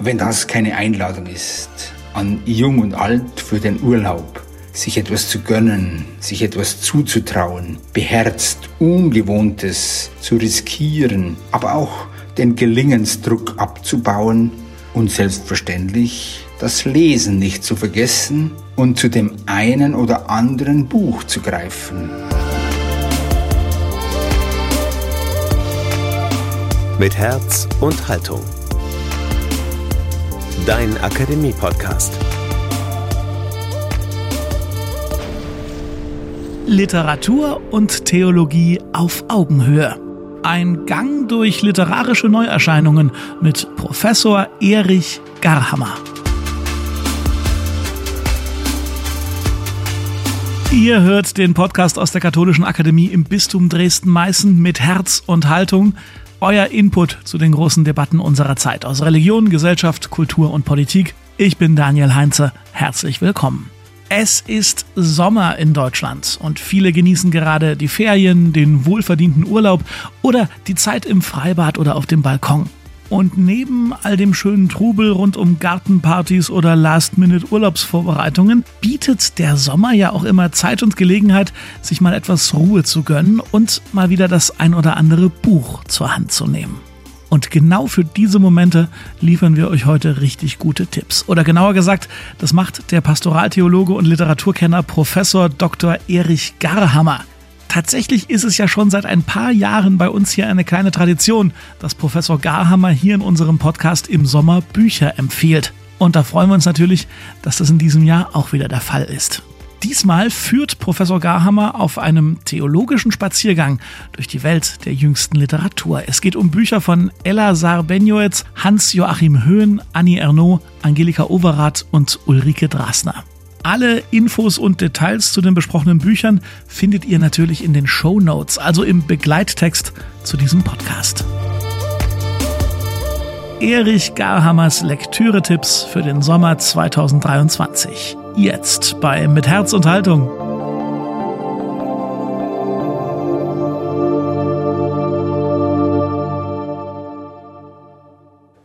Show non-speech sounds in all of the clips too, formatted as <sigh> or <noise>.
Wenn das keine Einladung ist an Jung und Alt für den Urlaub, sich etwas zu gönnen, sich etwas zuzutrauen, beherzt Ungewohntes zu riskieren, aber auch den Gelingensdruck abzubauen und selbstverständlich das Lesen nicht zu vergessen und zu dem einen oder anderen Buch zu greifen. Mit Herz und Haltung. Dein Akademie-Podcast. Literatur und Theologie auf Augenhöhe. Ein Gang durch literarische Neuerscheinungen mit Professor Erich Garhammer. Ihr hört den Podcast aus der Katholischen Akademie im Bistum Dresden-Meißen mit Herz und Haltung. Euer Input zu den großen Debatten unserer Zeit aus Religion, Gesellschaft, Kultur und Politik. Ich bin Daniel Heinze. Herzlich willkommen. Es ist Sommer in Deutschland und viele genießen gerade die Ferien, den wohlverdienten Urlaub oder die Zeit im Freibad oder auf dem Balkon. Und neben all dem schönen Trubel rund um Gartenpartys oder Last-Minute-Urlaubsvorbereitungen bietet der Sommer ja auch immer Zeit und Gelegenheit, sich mal etwas Ruhe zu gönnen und mal wieder das ein oder andere Buch zur Hand zu nehmen. Und genau für diese Momente liefern wir euch heute richtig gute Tipps. Oder genauer gesagt, das macht der Pastoraltheologe und Literaturkenner Professor Dr. Erich Garhammer. Tatsächlich ist es ja schon seit ein paar Jahren bei uns hier eine kleine Tradition, dass Professor Garhammer hier in unserem Podcast im Sommer Bücher empfiehlt. Und da freuen wir uns natürlich, dass das in diesem Jahr auch wieder der Fall ist. Diesmal führt Professor Garhammer auf einem theologischen Spaziergang durch die Welt der jüngsten Literatur. Es geht um Bücher von Ella Sarbenjoetz, Hans-Joachim Höhn, Annie Ernaux, Angelika Overath und Ulrike Drasner. Alle Infos und Details zu den besprochenen Büchern findet ihr natürlich in den Show Notes, also im Begleittext zu diesem Podcast. Erich Garhammers Lektüre-Tipps für den Sommer 2023. Jetzt bei Mit Herz und Haltung.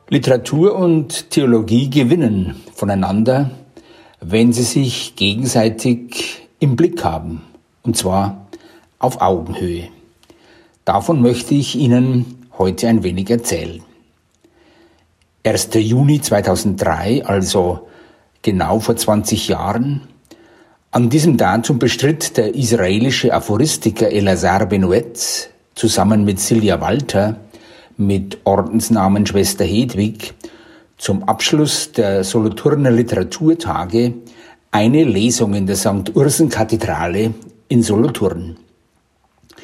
Literatur und Theologie gewinnen voneinander wenn sie sich gegenseitig im Blick haben, und zwar auf Augenhöhe. Davon möchte ich Ihnen heute ein wenig erzählen. 1. Juni 2003, also genau vor 20 Jahren, an diesem Datum bestritt der israelische Aphoristiker Elazar Benuetz zusammen mit Silja Walter mit Ordensnamen Schwester Hedwig zum Abschluss der Solothurner Literaturtage eine Lesung in der St. Ursen-Kathedrale in Solothurn.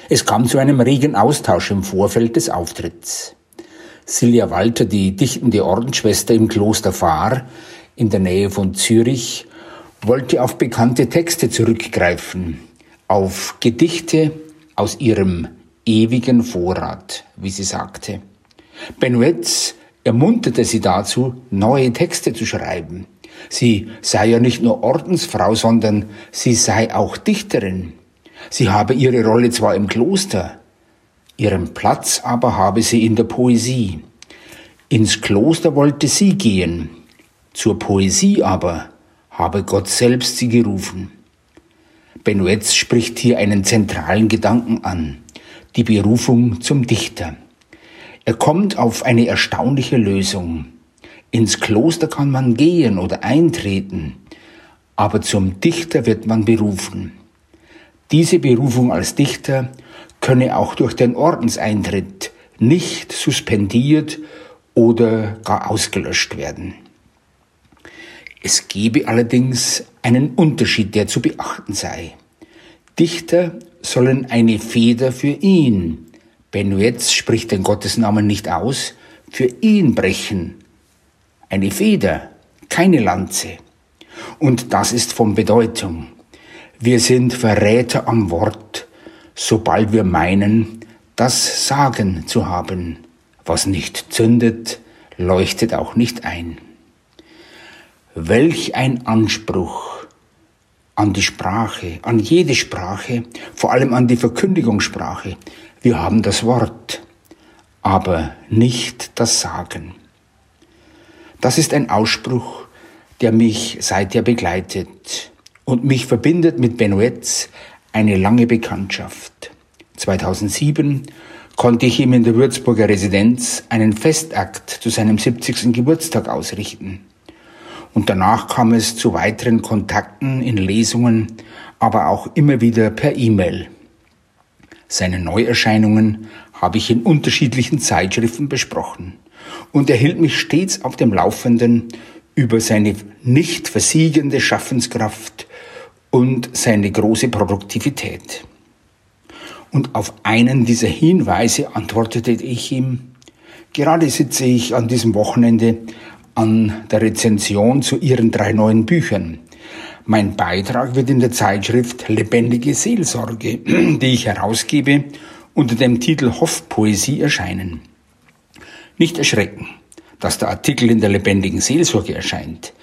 Es kam zu einem regen Austausch im Vorfeld des Auftritts. Silja Walter, die dichtende Ordensschwester im Kloster Fahr in der Nähe von Zürich, wollte auf bekannte Texte zurückgreifen, auf Gedichte aus ihrem ewigen Vorrat, wie sie sagte. Benuetz ermunterte sie dazu, neue Texte zu schreiben. Sie sei ja nicht nur Ordensfrau, sondern sie sei auch Dichterin. Sie habe ihre Rolle zwar im Kloster, ihren Platz aber habe sie in der Poesie. Ins Kloster wollte sie gehen, zur Poesie aber habe Gott selbst sie gerufen. Benuetz spricht hier einen zentralen Gedanken an, die Berufung zum Dichter. Er kommt auf eine erstaunliche Lösung. Ins Kloster kann man gehen oder eintreten, aber zum Dichter wird man berufen. Diese Berufung als Dichter könne auch durch den Ordenseintritt nicht suspendiert oder gar ausgelöscht werden. Es gebe allerdings einen Unterschied, der zu beachten sei. Dichter sollen eine Feder für ihn, Benuetz spricht den Gottesnamen nicht aus, für ihn brechen. Eine Feder, keine Lanze. Und das ist von Bedeutung. Wir sind Verräter am Wort, sobald wir meinen, das Sagen zu haben. Was nicht zündet, leuchtet auch nicht ein. Welch ein Anspruch an die Sprache, an jede Sprache, vor allem an die Verkündigungssprache, wir haben das Wort, aber nicht das Sagen. Das ist ein Ausspruch, der mich seither begleitet und mich verbindet mit Benuetz eine lange Bekanntschaft. 2007 konnte ich ihm in der Würzburger Residenz einen Festakt zu seinem 70. Geburtstag ausrichten. Und danach kam es zu weiteren Kontakten in Lesungen, aber auch immer wieder per E-Mail. Seine Neuerscheinungen habe ich in unterschiedlichen Zeitschriften besprochen und er hielt mich stets auf dem Laufenden über seine nicht versiegende Schaffenskraft und seine große Produktivität. Und auf einen dieser Hinweise antwortete ich ihm, gerade sitze ich an diesem Wochenende an der Rezension zu Ihren drei neuen Büchern. Mein Beitrag wird in der Zeitschrift Lebendige Seelsorge, <clears throat> die ich herausgebe, unter dem Titel Hoffpoesie erscheinen. Nicht erschrecken, dass der Artikel in der lebendigen Seelsorge erscheint.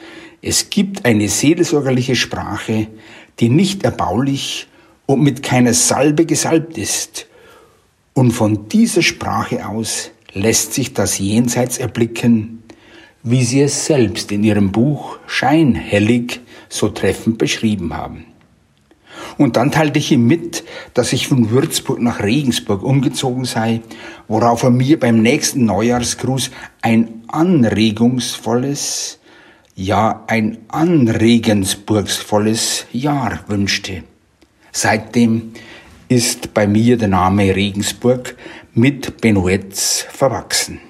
Es gibt eine seelsorgerliche Sprache, die nicht erbaulich und mit keiner Salbe gesalbt ist. Und von dieser Sprache aus lässt sich das Jenseits erblicken, wie Sie es selbst in Ihrem Buch Scheinhellig so treffend beschrieben haben. Und dann teilte ich ihm mit, dass ich von Würzburg nach Regensburg umgezogen sei, worauf er mir beim nächsten Neujahrsgruß ein anregungsvolles, ja ein anregensburgsvolles Jahr wünschte. Seitdem ist bei mir der Name Regensburg mit Benuetz verwachsen.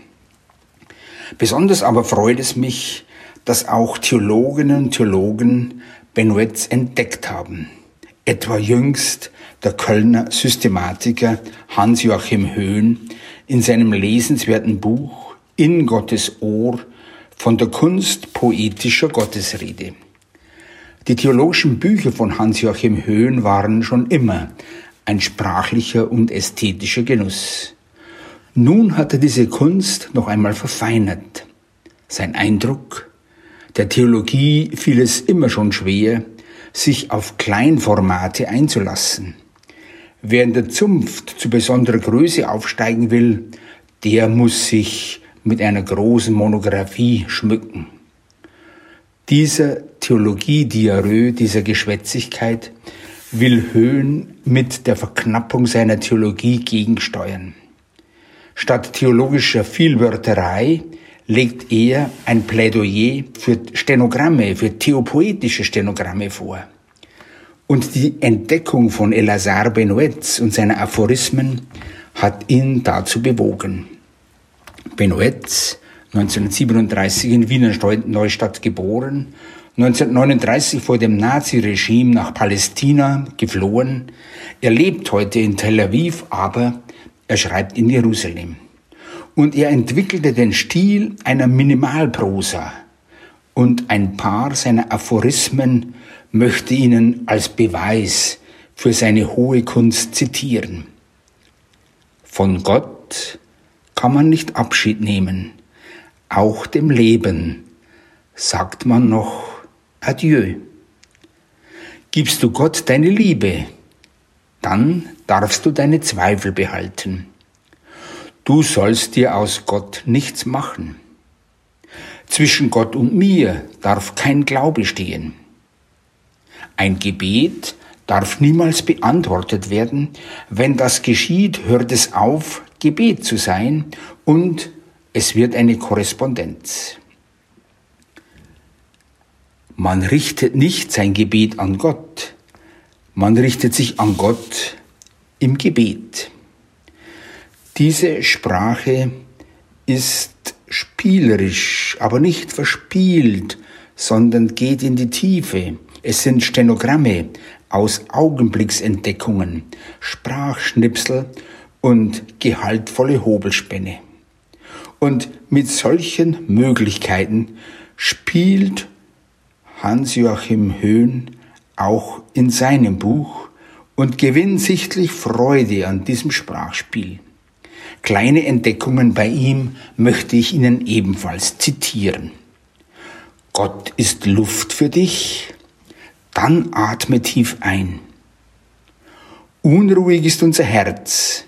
Besonders aber freut es mich, dass auch Theologinnen und Theologen Benuetz entdeckt haben. Etwa jüngst der Kölner Systematiker Hans-Joachim Höhn in seinem lesenswerten Buch In Gottes Ohr von der Kunst poetischer Gottesrede. Die theologischen Bücher von Hans-Joachim Höhn waren schon immer ein sprachlicher und ästhetischer Genuss. Nun hat er diese Kunst noch einmal verfeinert. Sein Eindruck, der Theologie fiel es immer schon schwer, sich auf Kleinformate einzulassen. Wer in der Zunft zu besonderer Größe aufsteigen will, der muss sich mit einer großen Monographie schmücken. Dieser Theologie-Diarrhoe, dieser Geschwätzigkeit, will Höhen mit der Verknappung seiner Theologie gegensteuern. Statt theologischer Vielwörterei legt er ein Plädoyer für Stenogramme, für theopoetische Stenogramme vor. Und die Entdeckung von Elazar Benoitz und seiner Aphorismen hat ihn dazu bewogen. Benoitz 1937 in Wiener Neustadt geboren, 1939 vor dem Naziregime nach Palästina geflohen. Er lebt heute in Tel Aviv, aber er schreibt in Jerusalem. Und er entwickelte den Stil einer Minimalprosa. Und ein paar seiner Aphorismen möchte Ihnen als Beweis für seine hohe Kunst zitieren. Von Gott kann man nicht Abschied nehmen auch dem Leben sagt man noch Adieu. Gibst du Gott deine Liebe, dann darfst du deine Zweifel behalten. Du sollst dir aus Gott nichts machen. Zwischen Gott und mir darf kein Glaube stehen. Ein Gebet darf niemals beantwortet werden. Wenn das geschieht, hört es auf, Gebet zu sein und es wird eine Korrespondenz. Man richtet nicht sein Gebet an Gott, man richtet sich an Gott im Gebet. Diese Sprache ist spielerisch, aber nicht verspielt, sondern geht in die Tiefe. Es sind Stenogramme aus Augenblicksentdeckungen, Sprachschnipsel und gehaltvolle Hobelspänne. Und mit solchen Möglichkeiten spielt Hans-Joachim Höhn auch in seinem Buch und gewinnt sichtlich Freude an diesem Sprachspiel. Kleine Entdeckungen bei ihm möchte ich Ihnen ebenfalls zitieren. Gott ist Luft für dich, dann atme tief ein. Unruhig ist unser Herz,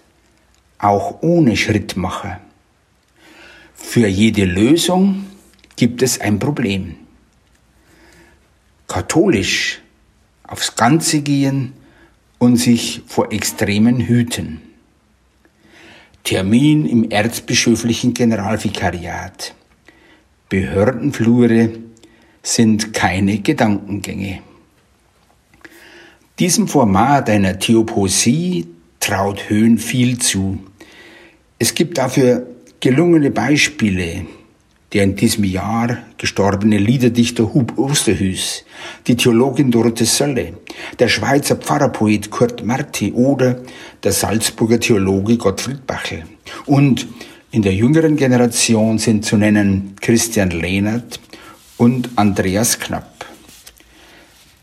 auch ohne Schrittmacher. Für jede Lösung gibt es ein Problem. Katholisch aufs Ganze gehen und sich vor Extremen hüten. Termin im erzbischöflichen Generalvikariat. Behördenflure sind keine Gedankengänge. Diesem Format einer Theoposie traut Höhn viel zu. Es gibt dafür gelungene Beispiele. Der in diesem Jahr gestorbene Liederdichter Hub Osterhüs, die Theologin Dorothee Sölle, der Schweizer Pfarrerpoet Kurt Marti oder der Salzburger Theologe Gottfried Bachel. Und in der jüngeren Generation sind zu nennen Christian Lehnert und Andreas Knapp.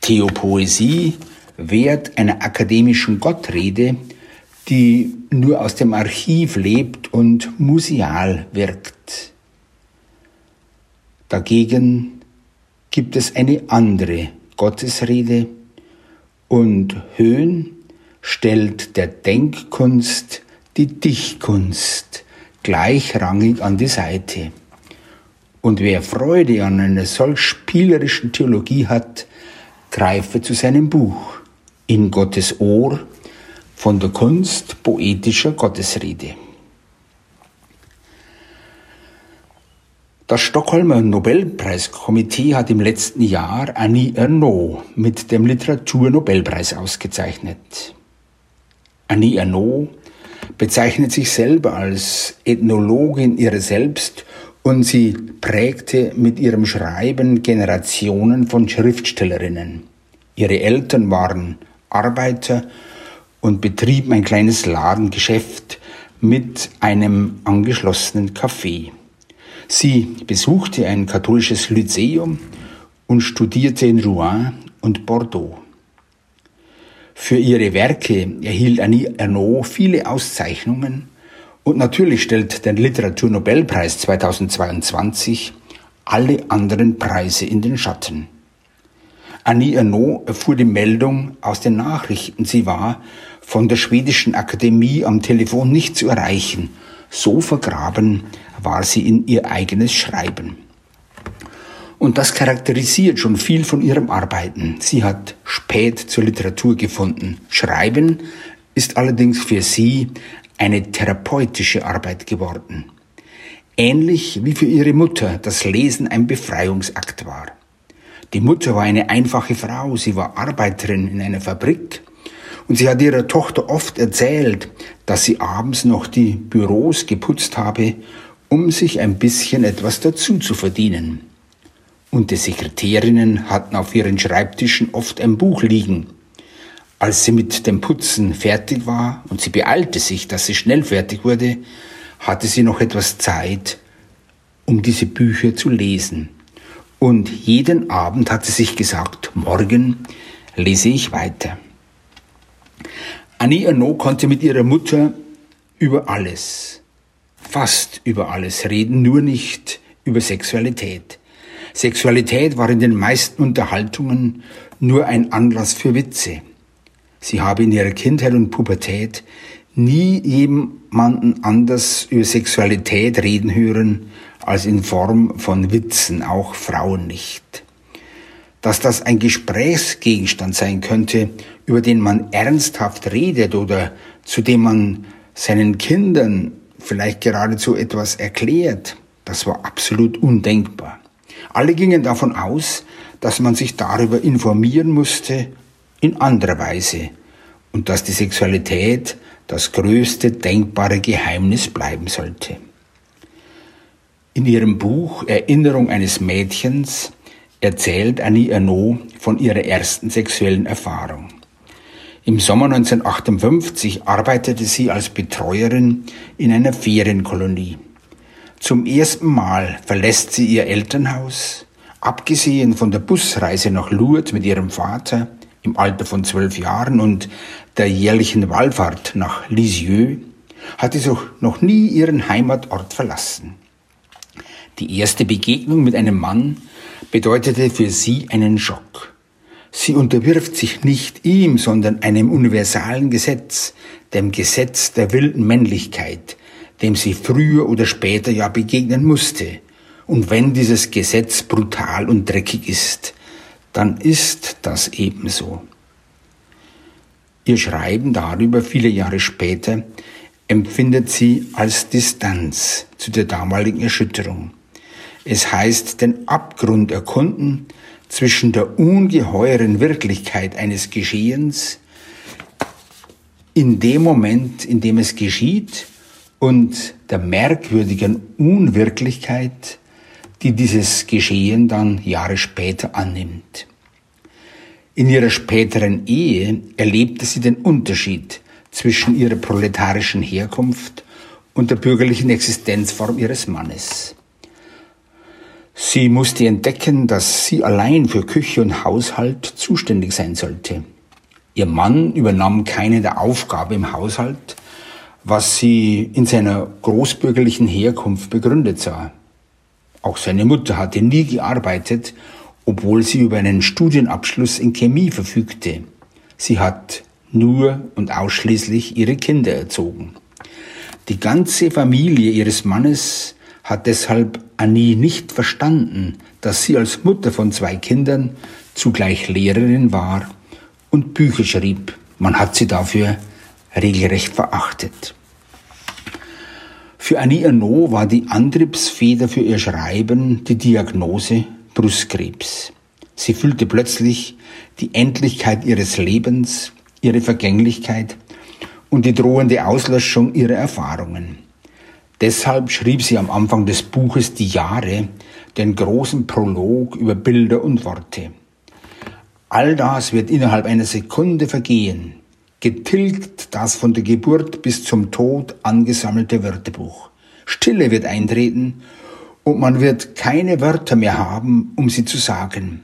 Theopoesie wert einer akademischen Gottrede, die nur aus dem Archiv lebt und museal wirkt. Dagegen gibt es eine andere Gottesrede und Höhn stellt der Denkkunst die Dichtkunst gleichrangig an die Seite. Und wer Freude an einer solch spielerischen Theologie hat, greife zu seinem Buch In Gottes Ohr von der Kunst poetischer Gottesrede. Das Stockholmer Nobelpreiskomitee hat im letzten Jahr Annie Ernaux mit dem Literaturnobelpreis ausgezeichnet. Annie Ernaux bezeichnet sich selber als Ethnologin ihrer selbst und sie prägte mit ihrem Schreiben Generationen von Schriftstellerinnen. Ihre Eltern waren Arbeiter und betrieben ein kleines Ladengeschäft mit einem angeschlossenen Café. Sie besuchte ein katholisches Lyzeum und studierte in Rouen und Bordeaux. Für ihre Werke erhielt Annie Ernaux viele Auszeichnungen und natürlich stellt der Literaturnobelpreis 2022 alle anderen Preise in den Schatten. Annie Ernaux erfuhr die Meldung aus den Nachrichten. Sie war von der schwedischen Akademie am Telefon nicht zu erreichen. So vergraben war sie in ihr eigenes Schreiben. Und das charakterisiert schon viel von ihrem Arbeiten. Sie hat spät zur Literatur gefunden. Schreiben ist allerdings für sie eine therapeutische Arbeit geworden. Ähnlich wie für ihre Mutter das Lesen ein Befreiungsakt war. Die Mutter war eine einfache Frau, sie war Arbeiterin in einer Fabrik und sie hat ihrer Tochter oft erzählt, dass sie abends noch die Büros geputzt habe, um sich ein bisschen etwas dazu zu verdienen und die Sekretärinnen hatten auf ihren Schreibtischen oft ein Buch liegen. Als sie mit dem Putzen fertig war und sie beeilte sich, dass sie schnell fertig wurde, hatte sie noch etwas Zeit, um diese Bücher zu lesen. Und jeden Abend hat sie sich gesagt, morgen lese ich weiter. Annie Ernaux konnte mit ihrer Mutter über alles, fast über alles reden, nur nicht über Sexualität. Sexualität war in den meisten Unterhaltungen nur ein Anlass für Witze. Sie habe in ihrer Kindheit und Pubertät nie jemanden anders über Sexualität reden hören als in Form von Witzen, auch Frauen nicht. Dass das ein Gesprächsgegenstand sein könnte, über den man ernsthaft redet oder zu dem man seinen Kindern vielleicht geradezu etwas erklärt, das war absolut undenkbar. Alle gingen davon aus, dass man sich darüber informieren musste in anderer Weise und dass die Sexualität das größte denkbare Geheimnis bleiben sollte. In ihrem Buch Erinnerung eines Mädchens erzählt Annie Ernaux von ihrer ersten sexuellen Erfahrung. Im Sommer 1958 arbeitete sie als Betreuerin in einer Ferienkolonie. Zum ersten Mal verlässt sie ihr Elternhaus. Abgesehen von der Busreise nach Lourdes mit ihrem Vater im Alter von zwölf Jahren und der jährlichen Wallfahrt nach Lisieux, hat sie noch nie ihren Heimatort verlassen. Die erste Begegnung mit einem Mann bedeutete für sie einen Schock. Sie unterwirft sich nicht ihm, sondern einem universalen Gesetz, dem Gesetz der wilden Männlichkeit, dem sie früher oder später ja begegnen musste Und wenn dieses Gesetz brutal und dreckig ist, dann ist das ebenso. Ihr Schreiben darüber viele Jahre später empfindet sie als Distanz zu der damaligen Erschütterung. Es heißt, den Abgrund erkunden zwischen der ungeheuren Wirklichkeit eines Geschehens in dem Moment, in dem es geschieht und der merkwürdigen Unwirklichkeit, die dieses Geschehen dann Jahre später annimmt. In ihrer späteren Ehe erlebte sie den Unterschied zwischen ihrer proletarischen Herkunft und der bürgerlichen Existenzform ihres Mannes. Sie musste entdecken, dass sie allein für Küche und Haushalt zuständig sein sollte. Ihr Mann übernahm keine der Aufgabe im Haushalt, was sie in seiner großbürgerlichen Herkunft begründet sah. Auch seine Mutter hatte nie gearbeitet, obwohl sie über einen Studienabschluss in Chemie verfügte. Sie hat nur und ausschließlich ihre Kinder erzogen. Die ganze Familie ihres Mannes hat deshalb Annie nicht verstanden, dass sie als Mutter von zwei Kindern zugleich Lehrerin war und Bücher schrieb. Man hat sie dafür regelrecht verachtet. Für Annie Ernaux war die Antriebsfeder für ihr Schreiben die Diagnose Brustkrebs. Sie fühlte plötzlich die Endlichkeit ihres Lebens ihre Vergänglichkeit und die drohende Auslöschung ihrer Erfahrungen. Deshalb schrieb sie am Anfang des Buches Die Jahre den großen Prolog über Bilder und Worte. All das wird innerhalb einer Sekunde vergehen, getilgt das von der Geburt bis zum Tod angesammelte Wörterbuch. Stille wird eintreten und man wird keine Wörter mehr haben, um sie zu sagen.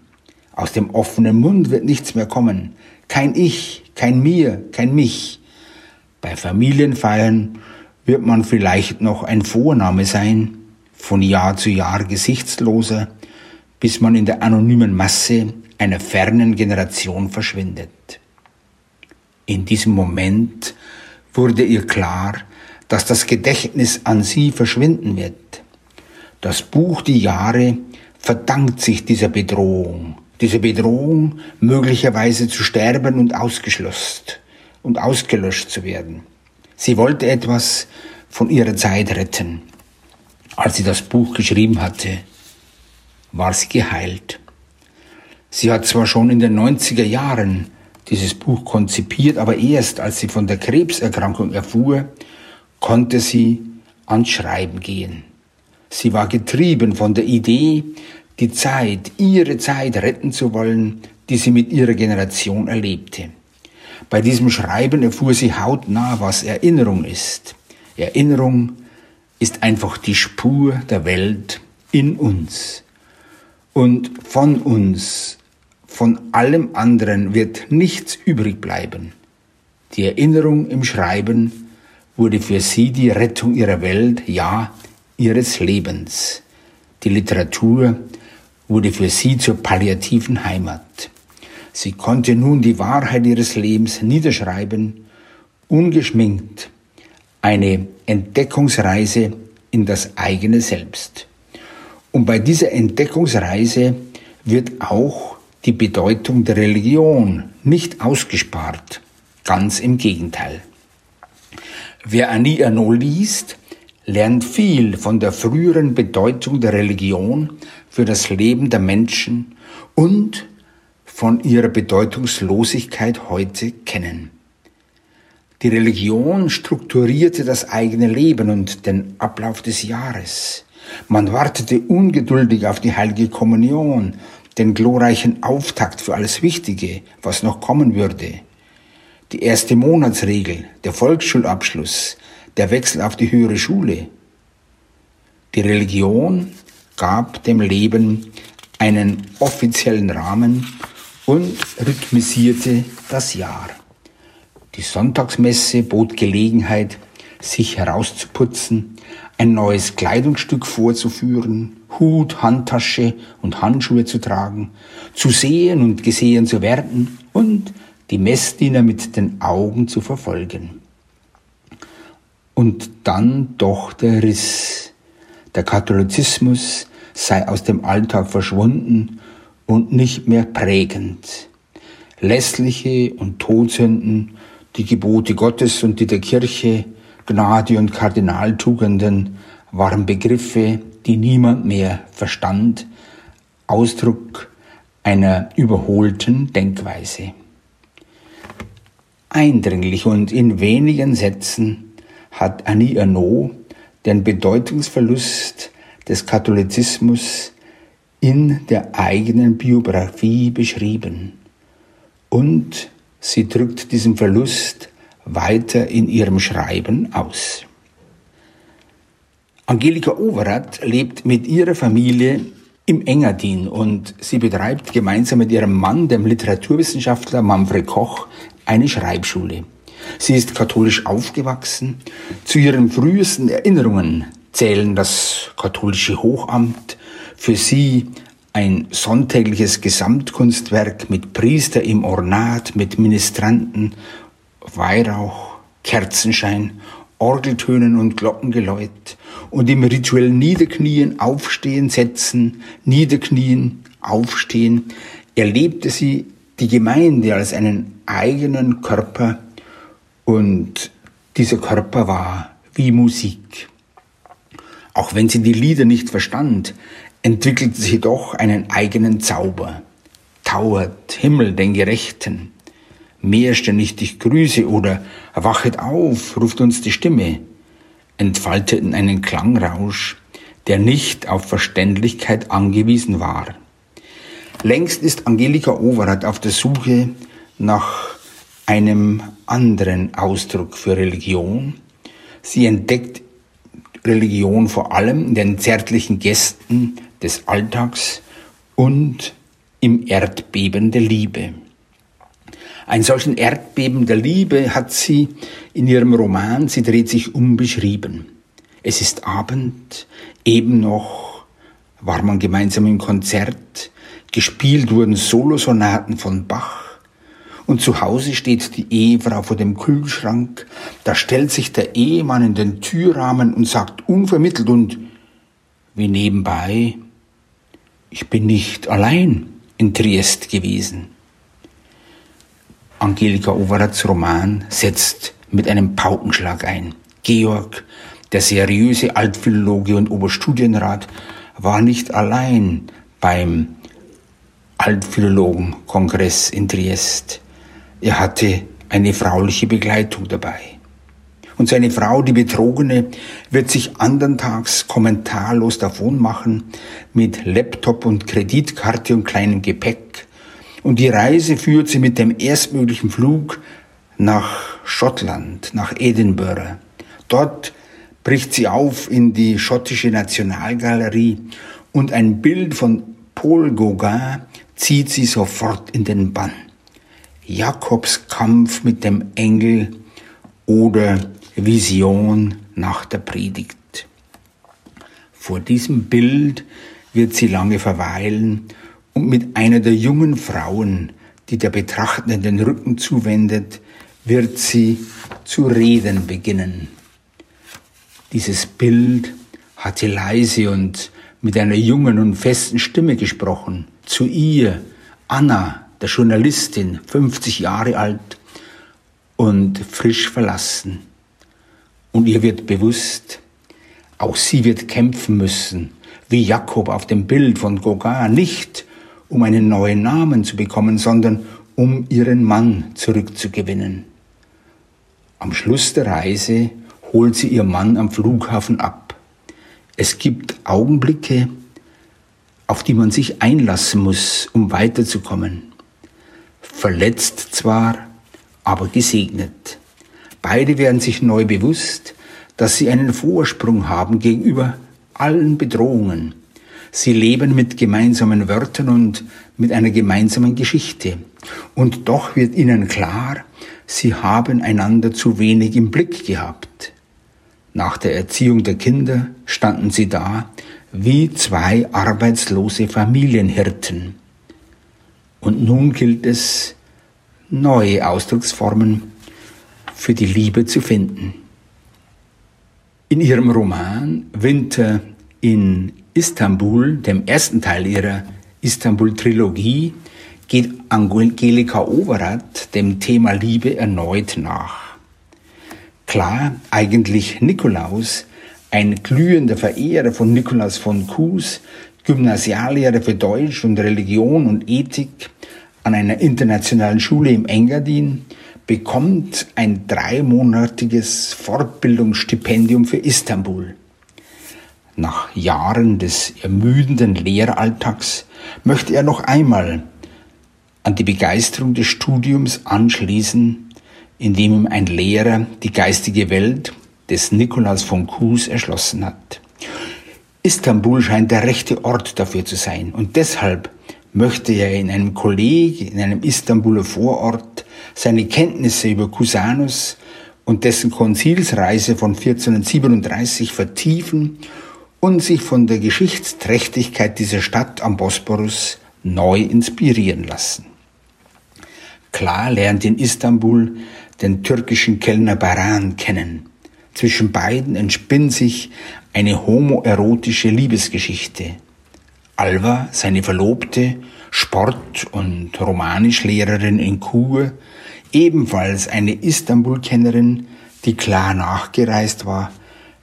Aus dem offenen Mund wird nichts mehr kommen. Kein Ich, kein Mir, kein Mich. Bei Familienfeiern wird man vielleicht noch ein Vorname sein, von Jahr zu Jahr gesichtsloser, bis man in der anonymen Masse einer fernen Generation verschwindet. In diesem Moment wurde ihr klar, dass das Gedächtnis an sie verschwinden wird. Das Buch Die Jahre verdankt sich dieser Bedrohung, diese Bedrohung möglicherweise zu sterben und ausgeschlossen und ausgelöscht zu werden. Sie wollte etwas von ihrer Zeit retten. Als sie das Buch geschrieben hatte, war sie geheilt. Sie hat zwar schon in den 90er Jahren dieses Buch konzipiert, aber erst als sie von der Krebserkrankung erfuhr, konnte sie ans Schreiben gehen. Sie war getrieben von der Idee, die Zeit, ihre Zeit retten zu wollen, die sie mit ihrer Generation erlebte. Bei diesem Schreiben erfuhr sie hautnah, was Erinnerung ist. Erinnerung ist einfach die Spur der Welt in uns. Und von uns, von allem anderen wird nichts übrig bleiben. Die Erinnerung im Schreiben wurde für sie die Rettung ihrer Welt, ja, ihres Lebens. Die Literatur wurde für sie zur palliativen Heimat. Sie konnte nun die Wahrheit ihres Lebens niederschreiben, ungeschminkt, eine Entdeckungsreise in das eigene Selbst. Und bei dieser Entdeckungsreise wird auch die Bedeutung der Religion nicht ausgespart, ganz im Gegenteil. Wer Annie Ernaux liest, lernt viel von der früheren Bedeutung der Religion für das Leben der Menschen und von ihrer Bedeutungslosigkeit heute kennen. Die Religion strukturierte das eigene Leben und den Ablauf des Jahres. Man wartete ungeduldig auf die heilige Kommunion, den glorreichen Auftakt für alles Wichtige, was noch kommen würde. Die erste Monatsregel, der Volksschulabschluss, der Wechsel auf die höhere Schule. Die Religion gab dem Leben einen offiziellen Rahmen und rhythmisierte das Jahr. Die Sonntagsmesse bot Gelegenheit, sich herauszuputzen, ein neues Kleidungsstück vorzuführen, Hut, Handtasche und Handschuhe zu tragen, zu sehen und gesehen zu werden und die Messdiener mit den Augen zu verfolgen. Und dann doch der Riss. Der Katholizismus sei aus dem Alltag verschwunden und nicht mehr prägend. Lässliche und Todsünden, die Gebote Gottes und die der Kirche, Gnade und Kardinaltugenden waren Begriffe, die niemand mehr verstand, Ausdruck einer überholten Denkweise. Eindringlich und in wenigen Sätzen hat Annie Ernaux den Bedeutungsverlust des Katholizismus in der eigenen Biografie beschrieben. Und sie drückt diesen Verlust weiter in ihrem Schreiben aus. Angelika Overath lebt mit ihrer Familie im Engadin und sie betreibt gemeinsam mit ihrem Mann, dem Literaturwissenschaftler Manfred Koch, eine Schreibschule. Sie ist katholisch aufgewachsen. Zu ihren frühesten Erinnerungen zählen das katholische Hochamt, für sie ein sonntägliches Gesamtkunstwerk mit Priester im Ornat, mit Ministranten, Weihrauch, Kerzenschein, Orgeltönen und Glockengeläut und im rituellen Niederknien, Aufstehen, Setzen, Niederknien, Aufstehen erlebte sie die Gemeinde als einen eigenen Körper und dieser Körper war wie Musik. Auch wenn sie die Lieder nicht verstand, entwickelte sie doch einen eigenen Zauber. Tauert Himmel den Gerechten. Mehrste nicht dich grüße oder wachet auf, ruft uns die Stimme, entfalteten einen Klangrausch, der nicht auf Verständlichkeit angewiesen war. Längst ist Angelika Overath auf der Suche nach einem anderen Ausdruck für Religion. Sie entdeckt Religion vor allem in den zärtlichen Gästen des Alltags und im Erdbeben der Liebe. Ein solchen Erdbeben der Liebe hat sie in ihrem Roman Sie dreht sich um beschrieben. Es ist Abend, eben noch war man gemeinsam im Konzert, gespielt wurden Solosonaten von Bach, und zu Hause steht die Ehefrau vor dem Kühlschrank, da stellt sich der Ehemann in den Türrahmen und sagt unvermittelt und wie nebenbei, ich bin nicht allein in Triest gewesen. Angelika Overaths Roman setzt mit einem Paukenschlag ein. Georg, der seriöse Altphilologe und Oberstudienrat, war nicht allein beim Altphilologenkongress in Triest. Er hatte eine frauliche Begleitung dabei. Und seine Frau, die Betrogene, wird sich andern Tags kommentarlos davonmachen mit Laptop und Kreditkarte und kleinem Gepäck. Und die Reise führt sie mit dem erstmöglichen Flug nach Schottland, nach Edinburgh. Dort bricht sie auf in die schottische Nationalgalerie und ein Bild von Paul Gauguin zieht sie sofort in den Bann. Jakobs Kampf mit dem Engel oder Vision nach der Predigt. Vor diesem Bild wird sie lange verweilen und mit einer der jungen Frauen, die der Betrachtenden den Rücken zuwendet, wird sie zu reden beginnen. Dieses Bild hat sie leise und mit einer jungen und festen Stimme gesprochen. Zu ihr, Anna, der Journalistin, 50 Jahre alt und frisch verlassen. Und ihr wird bewusst, auch sie wird kämpfen müssen, wie Jakob auf dem Bild von Gauguin, nicht um einen neuen Namen zu bekommen, sondern um ihren Mann zurückzugewinnen. Am Schluss der Reise holt sie ihr Mann am Flughafen ab. Es gibt Augenblicke, auf die man sich einlassen muss, um weiterzukommen verletzt zwar, aber gesegnet. Beide werden sich neu bewusst, dass sie einen Vorsprung haben gegenüber allen Bedrohungen. Sie leben mit gemeinsamen Wörtern und mit einer gemeinsamen Geschichte. Und doch wird ihnen klar, sie haben einander zu wenig im Blick gehabt. Nach der Erziehung der Kinder standen sie da wie zwei arbeitslose Familienhirten. Und nun gilt es, neue Ausdrucksformen für die Liebe zu finden. In ihrem Roman Winter in Istanbul, dem ersten Teil ihrer Istanbul-Trilogie, geht Angelika Overath dem Thema Liebe erneut nach. Klar, eigentlich Nikolaus, ein glühender Verehrer von Nikolaus von Kues, Gymnasiallehrer für Deutsch und Religion und Ethik an einer internationalen Schule im Engadin, bekommt ein dreimonatiges Fortbildungsstipendium für Istanbul. Nach Jahren des ermüdenden Lehralltags möchte er noch einmal an die Begeisterung des Studiums anschließen, indem ihm ein Lehrer die geistige Welt des Nikolaus von Kues erschlossen hat. Istanbul scheint der rechte Ort dafür zu sein und deshalb möchte er in einem Kolleg, in einem Istanbuler Vorort, seine Kenntnisse über Cusanus und dessen Konzilsreise von 1437 vertiefen und sich von der Geschichtsträchtigkeit dieser Stadt am Bosporus neu inspirieren lassen. Klar lernt in Istanbul den türkischen Kellner Baran kennen. Zwischen beiden entspinnt sich eine homoerotische Liebesgeschichte. Alva, seine Verlobte, Sport- und Romanischlehrerin in Kur, ebenfalls eine Istanbul-Kennerin, die klar nachgereist war,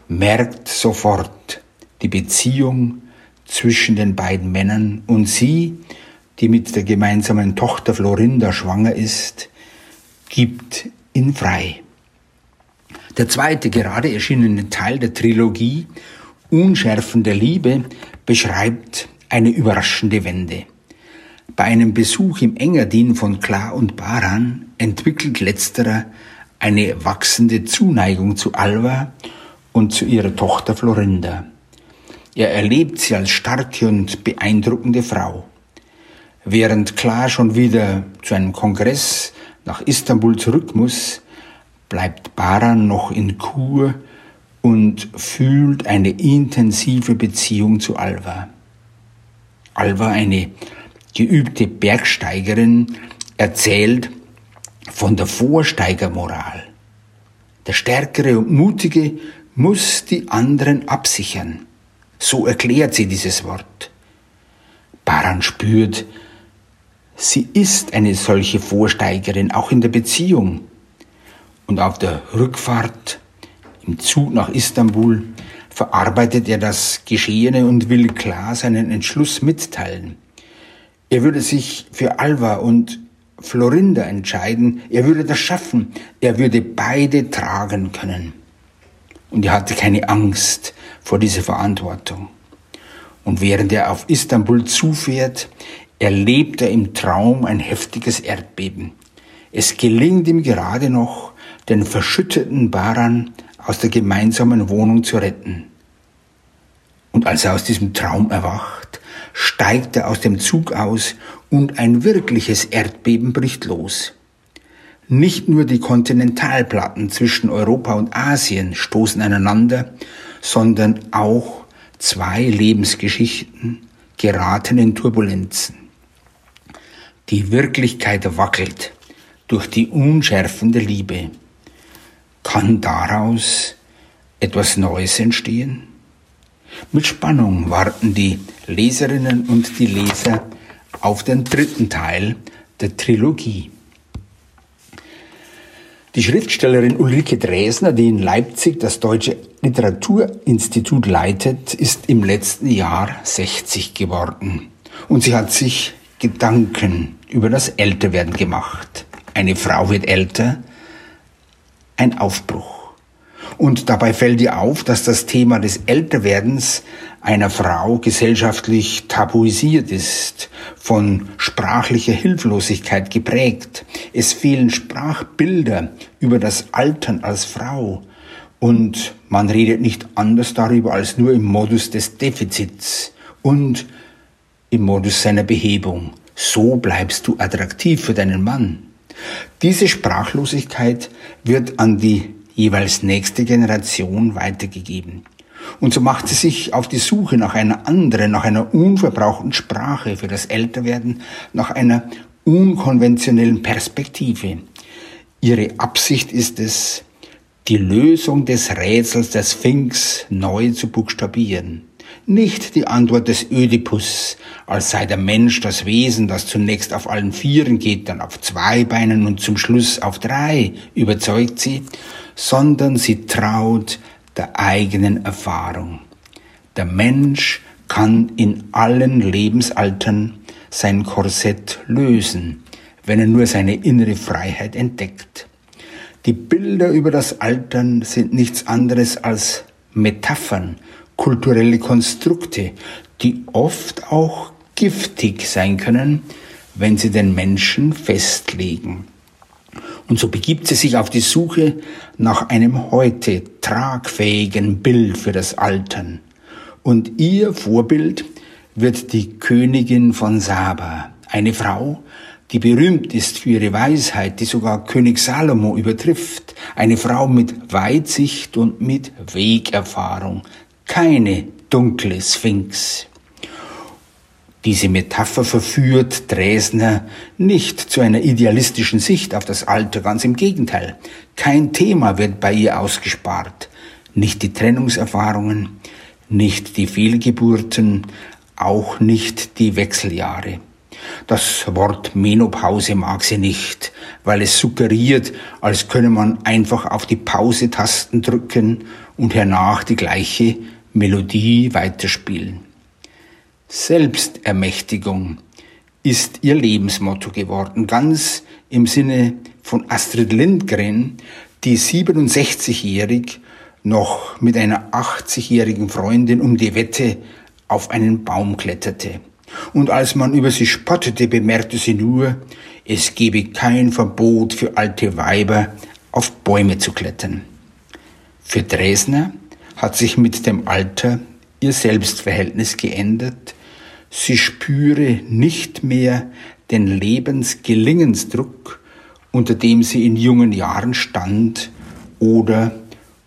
merkt sofort die Beziehung zwischen den beiden Männern und sie, die mit der gemeinsamen Tochter Florinda schwanger ist, gibt ihn frei. Der zweite gerade erschienene Teil der Trilogie Unschärfen der Liebe beschreibt eine überraschende Wende. Bei einem Besuch im Engadin von Kla und Baran entwickelt letzterer eine wachsende Zuneigung zu Alva und zu ihrer Tochter Florinda. Er erlebt sie als starke und beeindruckende Frau. Während Kla schon wieder zu einem Kongress nach Istanbul zurück muss, bleibt Baran noch in Kur und fühlt eine intensive Beziehung zu Alva. Alva, eine geübte Bergsteigerin, erzählt von der Vorsteigermoral. Der Stärkere und Mutige muss die anderen absichern. So erklärt sie dieses Wort. Baran spürt, sie ist eine solche Vorsteigerin, auch in der Beziehung. Und auf der Rückfahrt im Zug nach Istanbul verarbeitet er das Geschehene und will klar seinen Entschluss mitteilen. Er würde sich für Alva und Florinda entscheiden, er würde das schaffen, er würde beide tragen können. Und er hatte keine Angst vor dieser Verantwortung. Und während er auf Istanbul zufährt, erlebt er im Traum ein heftiges Erdbeben. Es gelingt ihm gerade noch, den verschütteten Baran aus der gemeinsamen Wohnung zu retten. Und als er aus diesem Traum erwacht, steigt er aus dem Zug aus und ein wirkliches Erdbeben bricht los. Nicht nur die Kontinentalplatten zwischen Europa und Asien stoßen aneinander, sondern auch zwei Lebensgeschichten geraten in Turbulenzen. Die Wirklichkeit wackelt durch die Unschärfen der Liebe. Kann daraus etwas Neues entstehen? Mit Spannung warten die Leserinnen und die Leser auf den dritten Teil der Trilogie. Die Schriftstellerin Ulrike Dresner, die in Leipzig das Deutsche Literaturinstitut leitet, ist im letzten Jahr 60 geworden. Und sie hat sich Gedanken über das Älterwerden gemacht. Eine Frau wird älter, ein Aufbruch. Und dabei fällt ihr auf, dass das Thema des Älterwerdens einer Frau gesellschaftlich tabuisiert ist, von sprachlicher Hilflosigkeit geprägt. Es fehlen Sprachbilder über das Altern als Frau. Und man redet nicht anders darüber als nur im Modus des Defizits und im Modus seiner Behebung. So bleibst du attraktiv für deinen Mann. Diese Sprachlosigkeit wird an die jeweils nächste Generation weitergegeben. Und so macht sie sich auf die Suche nach einer anderen, nach einer unverbrauchten Sprache für das Älterwerden, nach einer unkonventionellen Perspektive. Ihre Absicht ist es, die Lösung des Rätsels der Sphinx neu zu buchstabieren. Nicht die Antwort des Ödipus, als sei der Mensch das Wesen, das zunächst auf allen Vieren geht, dann auf zwei Beinen und zum Schluss auf drei, überzeugt sie, sondern sie traut der eigenen Erfahrung. Der Mensch kann in allen Lebensaltern sein Korsett lösen, wenn er nur seine innere Freiheit entdeckt. Die Bilder über das Altern sind nichts anderes als Metaphern, kulturelle Konstrukte, die oft auch giftig sein können, wenn sie den Menschen festlegen. Und so begibt sie sich auf die Suche nach einem heute tragfähigen Bild für das Altern. Und ihr Vorbild wird die Königin von Saba, eine Frau, die berühmt ist für ihre Weisheit, die sogar König Salomo übertrifft, eine Frau mit Weitsicht und mit Wegerfahrung, keine dunkle Sphinx. Diese Metapher verführt Dresner nicht zu einer idealistischen Sicht auf das Alter, ganz im Gegenteil. Kein Thema wird bei ihr ausgespart. Nicht die Trennungserfahrungen, nicht die Fehlgeburten, auch nicht die Wechseljahre. Das Wort Menopause mag sie nicht, weil es suggeriert, als könne man einfach auf die Pause-Tasten drücken und hernach die gleiche Melodie weiterspielen. Selbstermächtigung ist ihr Lebensmotto geworden, ganz im Sinne von Astrid Lindgren, die 67-jährig noch mit einer 80-jährigen Freundin um die Wette auf einen Baum kletterte. Und als man über sie spottete, bemerkte sie nur, es gebe kein Verbot für alte Weiber, auf Bäume zu klettern. Für Dresner hat sich mit dem Alter ihr Selbstverhältnis geändert, sie spüre nicht mehr den Lebensgelingensdruck, unter dem sie in jungen Jahren stand oder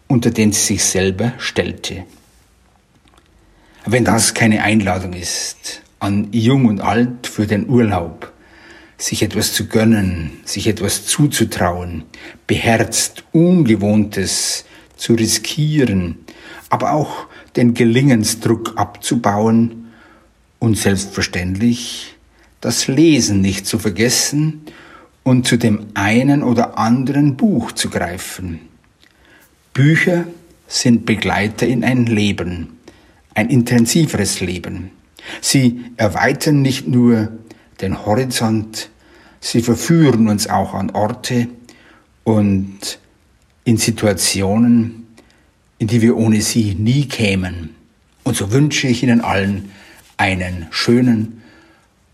unter den sie sich selber stellte. Wenn das keine Einladung ist an Jung und Alt für den Urlaub, sich etwas zu gönnen, sich etwas zuzutrauen, beherzt Ungewohntes zu riskieren, aber auch den Gelingensdruck abzubauen, und selbstverständlich das Lesen nicht zu vergessen und zu dem einen oder anderen Buch zu greifen. Bücher sind Begleiter in ein Leben, ein intensiveres Leben. Sie erweitern nicht nur den Horizont, sie verführen uns auch an Orte und in Situationen, in die wir ohne sie nie kämen. Und so wünsche ich Ihnen allen einen schönen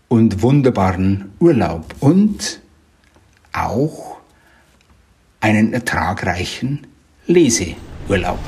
und wunderbaren Urlaub und auch einen ertragreichen Leseurlaub.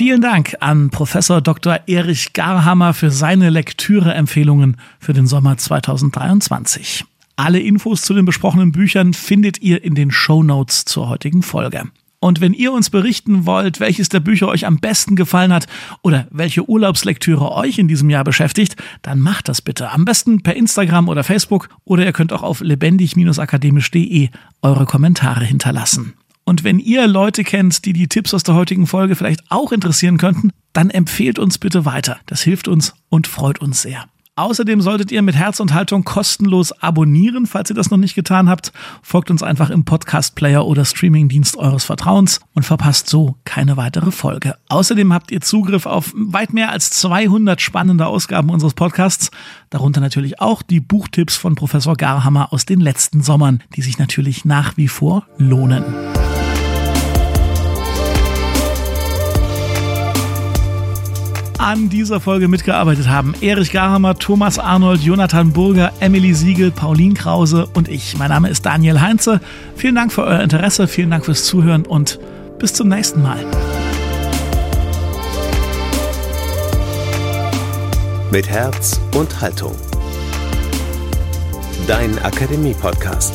Vielen Dank an Professor Dr. Erich Garhammer für seine Lektüreempfehlungen für den Sommer 2023. Alle Infos zu den besprochenen Büchern findet ihr in den Show Notes zur heutigen Folge. Und wenn ihr uns berichten wollt, welches der Bücher euch am besten gefallen hat oder welche Urlaubslektüre euch in diesem Jahr beschäftigt, dann macht das bitte. Am besten per Instagram oder Facebook oder ihr könnt auch auf lebendig-akademisch.de eure Kommentare hinterlassen. Und wenn ihr Leute kennt, die die Tipps aus der heutigen Folge vielleicht auch interessieren könnten, dann empfehlt uns bitte weiter. Das hilft uns und freut uns sehr. Außerdem solltet ihr mit Herz und Haltung kostenlos abonnieren, falls ihr das noch nicht getan habt. Folgt uns einfach im Podcast-Player oder Streamingdienst eures Vertrauens und verpasst so keine weitere Folge. Außerdem habt ihr Zugriff auf weit mehr als 200 spannende Ausgaben unseres Podcasts, darunter natürlich auch die Buchtipps von Professor Garhammer aus den letzten Sommern, die sich natürlich nach wie vor lohnen. An dieser Folge mitgearbeitet haben Erich Garhammer, Thomas Arnold, Jonathan Burger, Emily Siegel, Pauline Krause und ich. Mein Name ist Daniel Heinze. Vielen Dank für euer Interesse, vielen Dank fürs Zuhören und bis zum nächsten Mal. Mit Herz und Haltung. Dein Akademie-Podcast.